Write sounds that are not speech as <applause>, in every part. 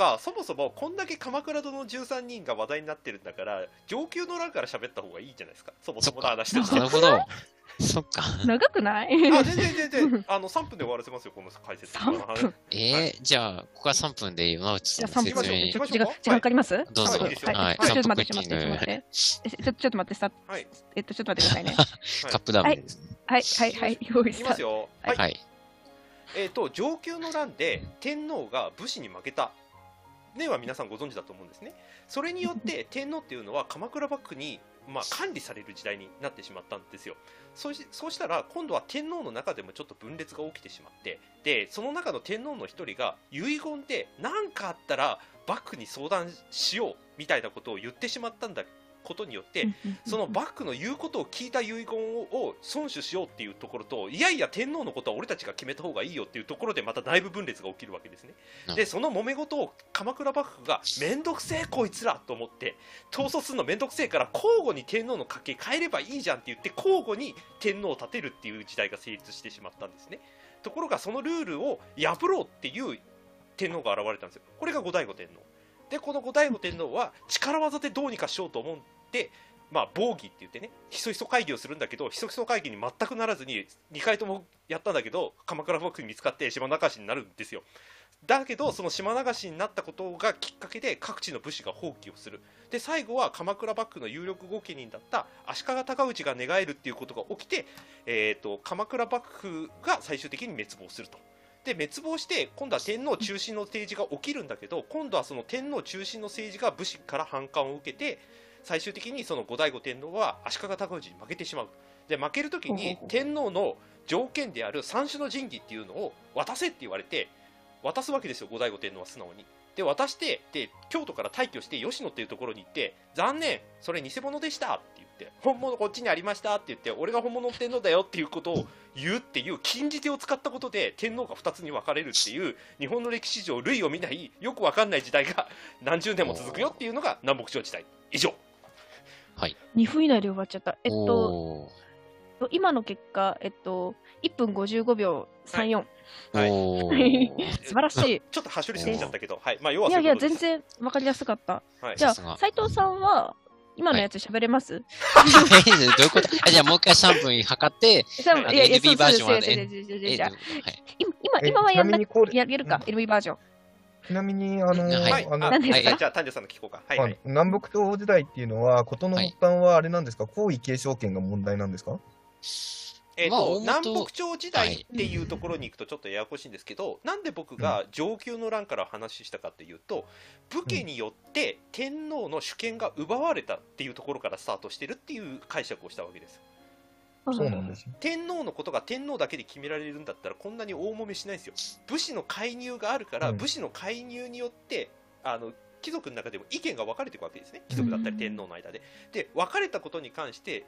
かそもそもこんだけ鎌倉殿の13人が話題になってるんだから上級の欄から喋った方がいいじゃないですか。そもそもの話として。なるほど。<laughs> そっか。長くない？あ全然全然。<laughs> あの3分で終わらせますよこの解説。3分。えー、じゃあ、ここは3分で山内じゃあ3さんの説明分ちょ時間時間かかります？どうぞ。はいいいですよ。はい、はい。ちょっと待って、ちょっと待って、ちょっと待って。えちょちょっと待って、さ、はい。えっと、ちょっと待ってくださいね。カップダウン。です。はい、はい、はい、用意いきした。ますよ。はい。はい。えっ、と上級の乱で天皇が武士に負けたねは皆さんご存知だと思うんですね。それによって <laughs> 天皇っていうのは鎌倉幕府に、まあ、管理される時代になってしまったんですよ。そうしそうしたら今度は天皇の中でもちょっと分裂が起きてしまってでその中の天皇の一人が遺言で何かあったら幕府に相談しようみたいなことを言ってしまったんだことによってその幕府の言うことを聞いた遺言を遵守しようっていうところといやいや天皇のことは俺たちが決めた方がいいよっていうところでまた内部分裂が起きるわけですね。うんでその揉め事を鎌倉幕府がめんどくせえこいつらと思って統率するのめんどくせえから交互に天皇の家系変えればいいじゃんって言って交互に天皇を立てるっていう時代が成立してしまったんですね。ところがそのルールを破ろうっていう天皇が現れたんですよ。これが後醍醐天皇。でこの後醍醐天皇は力技でどうにかしようと思ってまあ防御って言ってねひそひそ会議をするんだけどひそひそ会議に全くならずに2回ともやったんだけど鎌倉幕府に見つかって島流しになるんですよ。だけどその島流しになったことがきっかけで各地の武士が放棄をする。で最後は鎌倉幕府の有力御家人だった足利尊氏が寝返るっていうことが起きて、えー、と鎌倉幕府が最終的に滅亡すると。で滅亡して今度は天皇中心の政治が起きるんだけど今度はその天皇中心の政治が武士から反感を受けて最終的にその後醍醐天皇は足利尊氏に負けてしまう。で負ける時に天皇の条件である三種の神器っていうのを渡せって言われて渡すわけですよ後醍醐天皇は素直に。で渡してで京都から退去して吉野っていうところに行って残念それ偽物でしたって言って本物こっちにありましたって言って俺が本物の天皇だよっていうことを言うっていう禁じ手を使ったことで天皇が2つに分かれるっていう日本の歴史上類を見ないよく分かんない時代が何十年も続くよっていうのが南北朝時代。以上2分以内で終わっちゃった。えっと、お今の結果、えっと、1分55秒34。ーはい。おー。<laughs> 素晴らしい。ちょっとはしょりすぎちゃったけど、はい。まあ、要はいやいや、全然わかりやすかった。はい。じゃあ、さすが。斉藤さんは、今のやつ喋れます、え <laughs> どういうこと？あじゃあもう一回3分測って、じゃあ、いやいや、NB バージョンはそうそうそうそうそうそうえじゃあ。はい。今、はやるか、NB バージョン。ちなみに、あのーはい。あの何ですか？はい、じゃあ丹治さんの聞こうか。はいはい。あ南北朝時代っていうのは、事の発端はあれなんですか、皇位継承権が問題なんですか？えーとまあ南北朝時代っていうところに行くとちょっとややこしいんですけど、なんで僕が上級の乱から話したかっていうと武家によって天皇の主権が奪われたっていうところからスタートしてるっていう解釈をしたわけですそうなんですよ。天皇のことが天皇だけで決められるんだったらこんなに大揉めしないですよ。武士の介入があるから、うん。武士の介入によってあの貴族の中でも意見が分かれていくわけですね。貴族だったり天皇の間で、で分かれたことに関して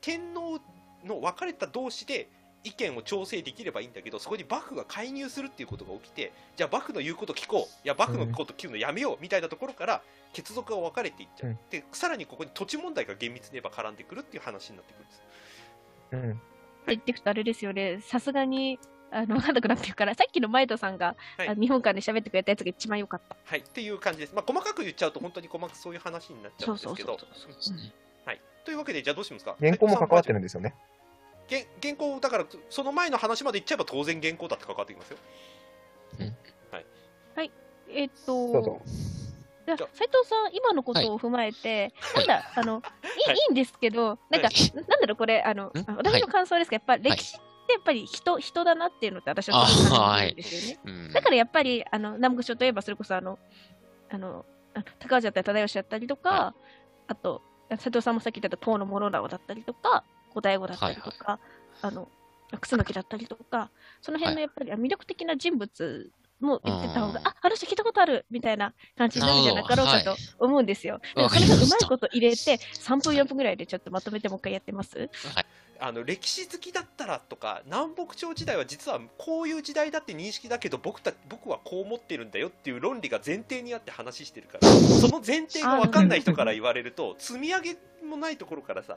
天皇の分かれた同士で意見を調整できればいいんだけどそこに幕府が介入するっていうことが起きてじゃあ幕府の言うこと聞こう。いや幕府のこと聞くのやめようみたいなところから血族が分かれていっちゃう、うん。でさらにここに土地問題が厳密に言えば絡んでくるっていう話になってくるんですうん。言ってくとあれですよね、さすがに、あの、わかんなくなってるから、さっきの前田さんが、はいあ日本館で喋ってくれたやつが一番良かった。はい、っていう感じです。まあ、細かく言っちゃうと、本当に細かくそういう話になっちゃうんですけど。はい。というわけで、じゃあどうしますか？原稿も関わってるる。んですよね。原原稿、だから、その前の話まで言っちゃえば当然原稿だって関わってきますよ。えっと、どうぞ。じゃあじゃあ斉藤さん、今のことを踏まえて、はい。なんだ、あの、いい,、はい。い、いんですけど、なんか、はい。なんだろう、これ、あの、あ私の感想ですけど、やっぱ歴史ってやっぱり人、人だなっていうのって私はすごく感じるんですよね。うん。だからやっぱり、あの、南北朝といえば、それこそあの、あの、あ高橋だったり忠義だったりとか、はあと、斉藤さんもさっき言った唐の諸直だったりとか、後醍醐だったりとか、あの、楠木だったりとか、その辺のやっぱり魅力的な人物も言ってた方が、うんあ、話聞いたことあるみたいな感じになるんじゃなかろうかと思うんですよ。でもわそれがうまいこと入れて、3分、4分ぐらいでちょっとまとめてもう一回やってます？あの歴史好きだったらとか南北朝時代は実はこういう時代だって認識だけど僕た僕はこう思ってるんだよっていう論理が前提にあって話してるから <laughs> その前提が分かんない人から言われると積み上げもないところからさ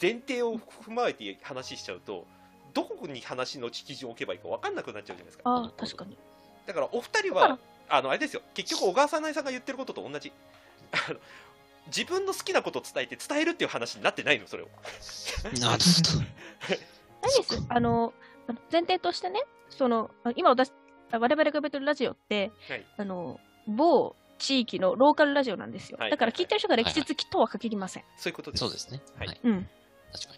前提を踏まえて話しちゃうとどこに話の基準を置けばいいか分かんなくなっちゃうじゃないですか。ああ、確かに。だからお二人はあのあれですよ結局小川さなえさんが言ってることと同じ自分の好きなことを伝えて伝えるっていう話になってないのそれをなるほど。何です？あの、あの前提としてね、その、あ今私、あ我々がやってるラジオって、はいあの、某地域のローカルラジオなんですよ。はいだから聞いてる人が歴史好きとは限りません。そういうことですそうですね。ははいい。うん。確か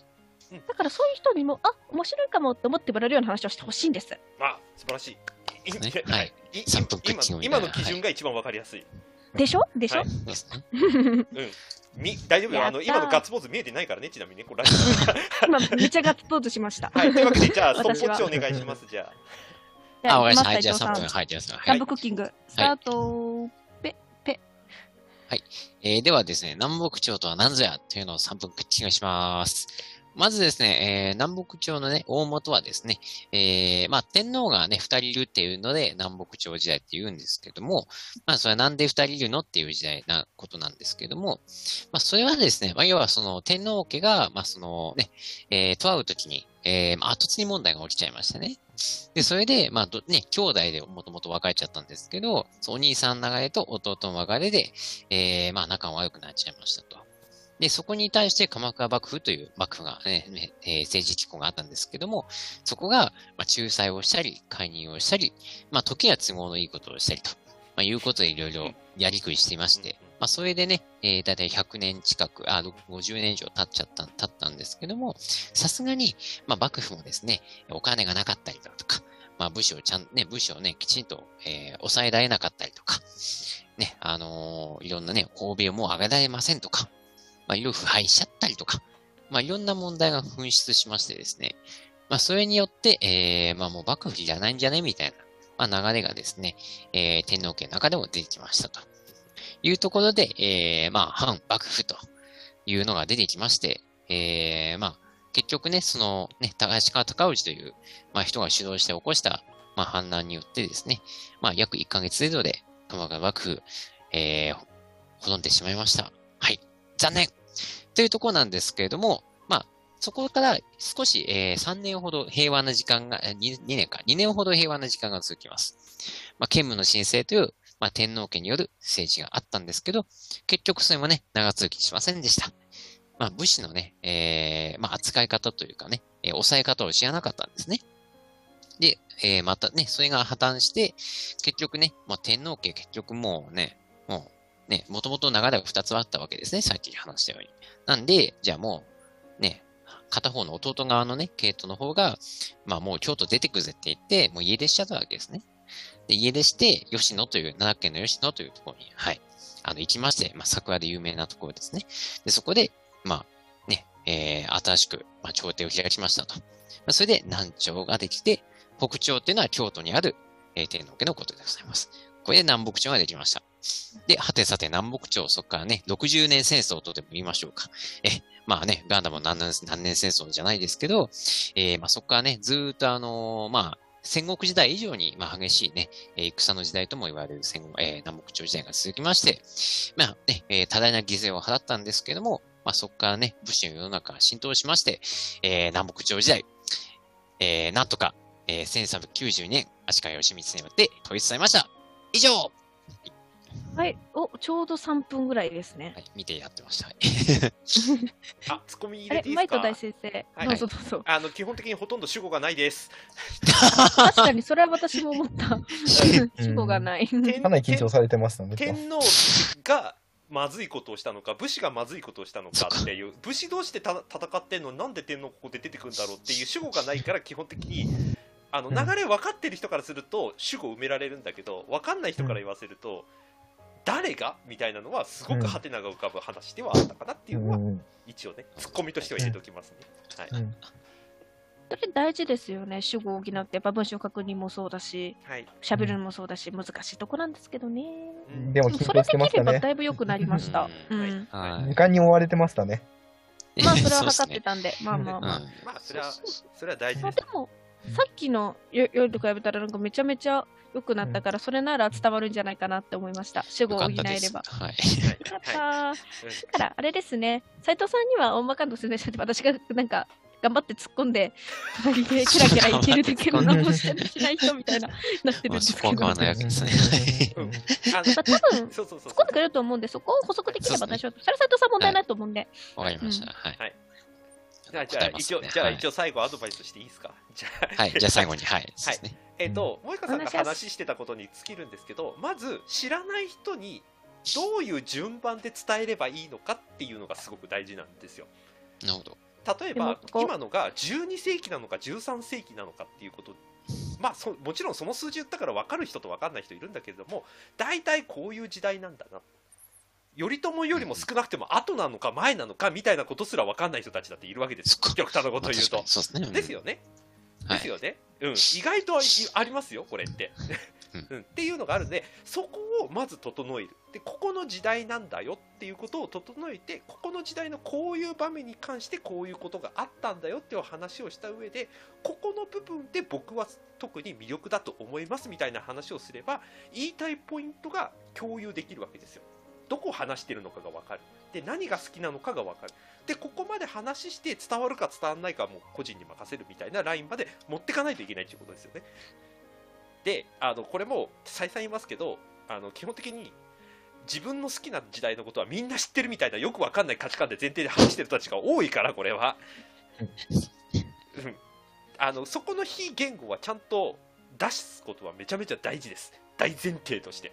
に。だからそういう人にも、あ、面白いかもって思ってもらえるような話をしてほしいんです。あ素晴らしいいね。いはい。い3分クッキングみたいな。今今の基準が一番わかりやすい、でしょ？でしょ、はい。そうですね。うん。<laughs> み大丈夫よ。あの今のガッツポーズ見えてないからねちなみにね。これラジオ。今、めちゃガッツポーズしました。はい。というわけでじゃあストップウォッチお願いしますじゃあ。あ、わかりました。はい、じゃあ3分。はい、じゃあ3分。クッキング、スタート、ペ、ペ。えーではですね、南北朝とは何ぞやというのを3分クッキングします。まずですね、えー南北朝のね、大元はですね、えーまあ、天皇がね、二人いるっていうので、南北朝時代って言うんですけども、まあ、それはなんで二人いるのっていう時代なことなんですけども、まあ、それはですね、まあ、要はその天皇家が、まあ、そのね、えー、と会うときに、えー、まあ、後継ぎ問題が起きちゃいましたね。で、それで、まあ、どね、兄弟でもともと別れちゃったんですけど、お兄さん流れと弟の別れで、えー、まあ、仲が悪くなっちゃいました。で、そこに対して鎌倉幕府という幕府がね、えー政治機構があったんですけども、そこが、まあ、仲裁をしたり、介入をしたり、まあ、時や都合のいいことをしたりと、まあ、いうことでいろいろやりくりしていまして、まあ、それでね、えー、だいたい100年近く、あ、50年以上経っちゃった、経ったんですけども、さすがに、まあ、幕府もですね、お金がなかったりだとか、まあ、武士をちゃん、ね、武士をね、きちんと、えー抑えられなかったりとか、ね、あのーいろんなね、欧米をもう上げられませんとか、まあ、いろいろ腐敗しちゃったりとか、まあ、いろんな問題が噴出しましてですね、まあ、それによって、えー、まあ、もう幕府じゃないんじゃねみたいな、まあ、流れがですね、えー、天皇家の中でも出てきましたと。いうところで、えー、まあ、反幕府というのが出てきまして、えー、まあ、結局ね、その、ね、高橋川隆氏という、まあ、人が主導して起こした、まあ、反乱によってですね、まあ、約1ヶ月程度で、鎌倉幕府、えー、滅んでしまいました。はい。残念というところなんですけれども、まあ、そこから少し、えー、3年ほど平和な時間が、2, 2年か、2年ほど平和な時間が続きます。まあ、兼務の申請という、まあ、天皇家による政治があったんですけど、結局それもね、長続きしませんでした。まあ、武士のね、えー、まあ、扱い方というかね、えー抑え方を知らなかったんですね。で、えー、またね、それが破綻して、結局ね、まあ、天皇家結局もうね、もうね、もともと流れが2つあったわけですね、さっき話したように。なんで、じゃあもう、ね、片方の弟側のね、系統の方が、まあもう京都出てくぜって言って、もう家出しちゃったわけですね。で、家出して、吉野という、奈良県の吉野というところに、はい、あの、行きまして、まあ桜で有名なところですね。で、そこで、まあ、ね、えー、新しく、まあ、朝廷を開きましたと。まあ、それで南朝ができて、北朝っていうのは京都にある、えー、天皇家のことでございます。これで南北朝ができました。で、はてさて南北朝、そこからね、60年戦争とでも言いましょうか。え、まあね、ガンダム何年何年戦争じゃないですけど、えーまあそこからね、ずっとあのーまあ、戦国時代以上に、まあ、激しいね、えー戦の時代とも言われる戦、えー南北朝時代が続きまして、まあね、えー多大な犠牲を払ったんですけども、まあそこからね、武士の世の中が浸透しまして、えー南北朝時代、えーなんとか、えー1392年、足利義満によって統一されました。以上ははい。お、ちょうど3分ぐらいですね。い、見てやってました。は <laughs> いあツッコミ入あれ、れていいですか？マイト大先生、はいどうぞどうぞ。あの基本的にほとんど主語がないです確かに、それは私も思った。<laughs> 主語がない。天かなり緊張されてましたね。天皇がまずいことをしたのか武士がまずいことをしたのかっていう武士同士でた戦ってんのになんで天皇ここで出てくるんだろうっていう <laughs> 主語がないから基本的にあのうん流れ分かってる人からすると主語埋められるんだけど分かんない人から言わせると、誰が？みたいなのはすごくハテナが浮かぶ話ではあったかなっていうのはうん。うん一応ねツッコミとしては入れておきますね。はい、うん。それ大事ですよね。主語を補って、やっぱ文章確認もそうだし、はい喋るのもそうだし、難しいとこなん。ですけどね。うん。でも緊張してましたねできればだ。いぶ良くなりました。ううん。ん。はい時間に追われてましたね。まあ、それは測ってたん。で、まあまあまあ。うん。まあそれはそれは大事ですまあで。も、さっきのよ夜と比べたら、なんかめちゃめちゃ良くなったから、それなら伝わるんじゃないかなって思いました。主語よを補えれ。ば。はい。はいよかったはいー。だから、あれですね、斉藤さんには大まかな説明して私がなんか、頑張って突っ込んで、隣でキラキラ言ってるだけの何もしてしない人みたいな、<laughs> なってるんまあ、ですけど。そこは変わらないわけですね。うんあまあ、多分、突っ込んでくれると思うんで、そこを補足できれば大丈夫。それ斎藤さん問題ないと思うんで。わかりました。はい。じゃあ、じゃあ一応、じゃあ一応最後アドバイスしていいですか？じゃあ、はい。じゃあ最後に、はい。そうですね。えっ、と、萌香さんが話してたことに尽きるんですけど、まず知らない人にどういう順番で伝えればいいのかっていうのがすごく大事なんですよ。なるほど。例えば今のが12世紀なのか13世紀なのかっていうことまあそもちろんその数字言ったから分かる人と分かんない人いるんだけれども大体こういう時代なんだな頼朝よりも少なくても後なのか前なのかみたいなことすら分かんない人たちだっているわけです極端なことを言うと。まあうですね。うん。ですよね。はい。ですよね、うん、意外とあありますよこれって、うん。うん、っていうのがあるのでそこをまず整える。でここの時代なんだよっていうことを整えてここの時代のこういう場面に関してこういうことがあったんだよっていう話をした上でここの部分で僕は特に魅力だと思いますみたいな話をすれば言いたいポイントが共有できるわけですよどこを話してるのかが分かる。で何が好きなのかが分かる。でここまで話して伝わるか伝わらないかはもう個人に任せるみたいなラインまで持ってかないといけないということですよね。であのこれも再三言いますけどあの基本的に自分の好きな時代のことはみんな知ってるみたいなよくわかんない価値観で前提で話してる人たちが多いからこれは、うん、あのそこの非言語はちゃんと出すことはめちゃめちゃ大事です。大前提として。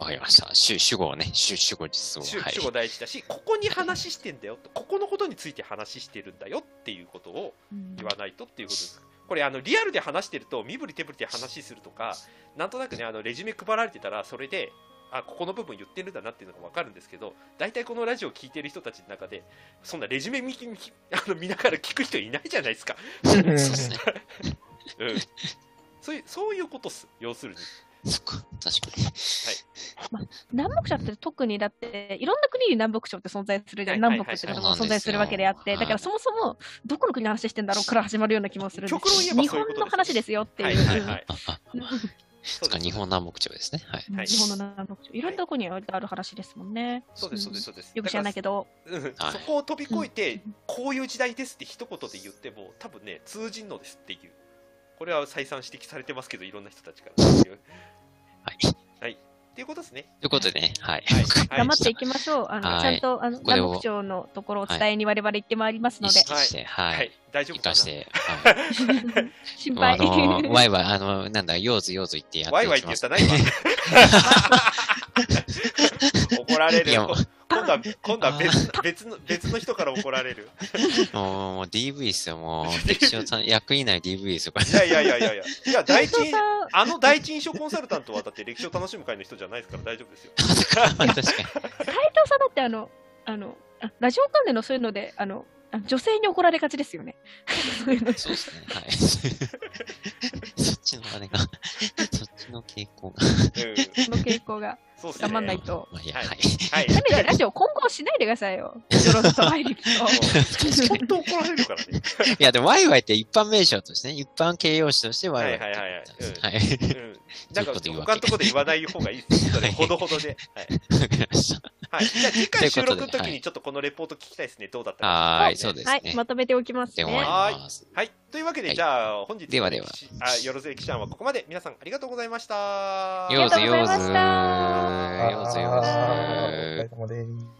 わかりました。主主語をね、主主語実を。はい主主。語大事だしここに話してんだよと <laughs> ここのことについて話してるんだよっていうことをうん言わないとっていうことです。これあのリアルで話してると身振り手振りで話するとかなんとなくねあのレジュメ配られてたらそれであここの部分言ってるんだなっていうのが分かるんですけど大体このラジオを聞いてる人たちの中でそんなレジュメ見きあの見ながら聞く人いないじゃないですか、<laughs> そうですね。<laughs> うん、そういうそういうことっす要するにそっか。確かに。<laughs> 南北朝って特にだって、いろんな国に南北朝って存在するじゃん。はいはい南北って存在するわけであって、だからそもそもどこの国の話してんだろうから始まるような気もするんです極論言えば日本の話ですよっていう。はいはいはい <laughs> 日本南北朝ですね。はい。はい日本の南北朝。いろんなとこにある話ですもんね。そうですそうですそうですよく知らないけど。そこを飛び越えて、うんこういう時代ですって一言で言っても多分ね通じんのですっていうこれは再三指摘されてますけどいろんな人たちから。ってい。うはい。っていうことですね。ということでね、はい。はい。頑張っていきましょう。あの、はい。ちゃんと、あの、南北朝のところを伝えに我々行ってまいりますの意で、識して、ははい。い。大丈夫かな？して、<laughs> はい。心配。の、ワイワイ、あの、なんだ、ヨーズヨーズ言ってやってワイワイって言ったな今 <laughs> <laughs> 怒られる。いやもう今度は今度は別別の <laughs> 別の人から怒られる <laughs> もう、もう DV っすよ、もう。<laughs> 歴史をさ役員内 DV ですよ、これ。いやいやいやいやいやいや第一あの第一印象コンサルタントはだって歴史を楽しむ会の人じゃないですから大丈夫ですよ確かに。斉藤さんだってあの、あの、あラジオ関連のそういうので、あの、あ女性に怒られがちですよね。そうですね、はい。そっちのあれが、そっちの傾向が。うんその傾向がそうっすね頑張んないと。まあ、いや、はいはい。はいせめてラジオ今後しないでくださいよ。よろずとと。<laughs> 本当怒られるからね <laughs> いや、でも、ワイワイって一般名称としてね、一般形容詞としてワイワイってはいはいはいはいなんか他のところで言わない方がいいですよ。それほどほどで。はい。じゃあ次回収録の時にちょっとこのレポート聞きたいですね。どうだったか。はーい、そうですはい、ね。まとめておきます。はい。というわけで、はいじゃあ本日のではではよろず歴史案はここまで。皆さんありがとうございました。よーずよーずありがとうございました。よーずよーずお疲れ様です。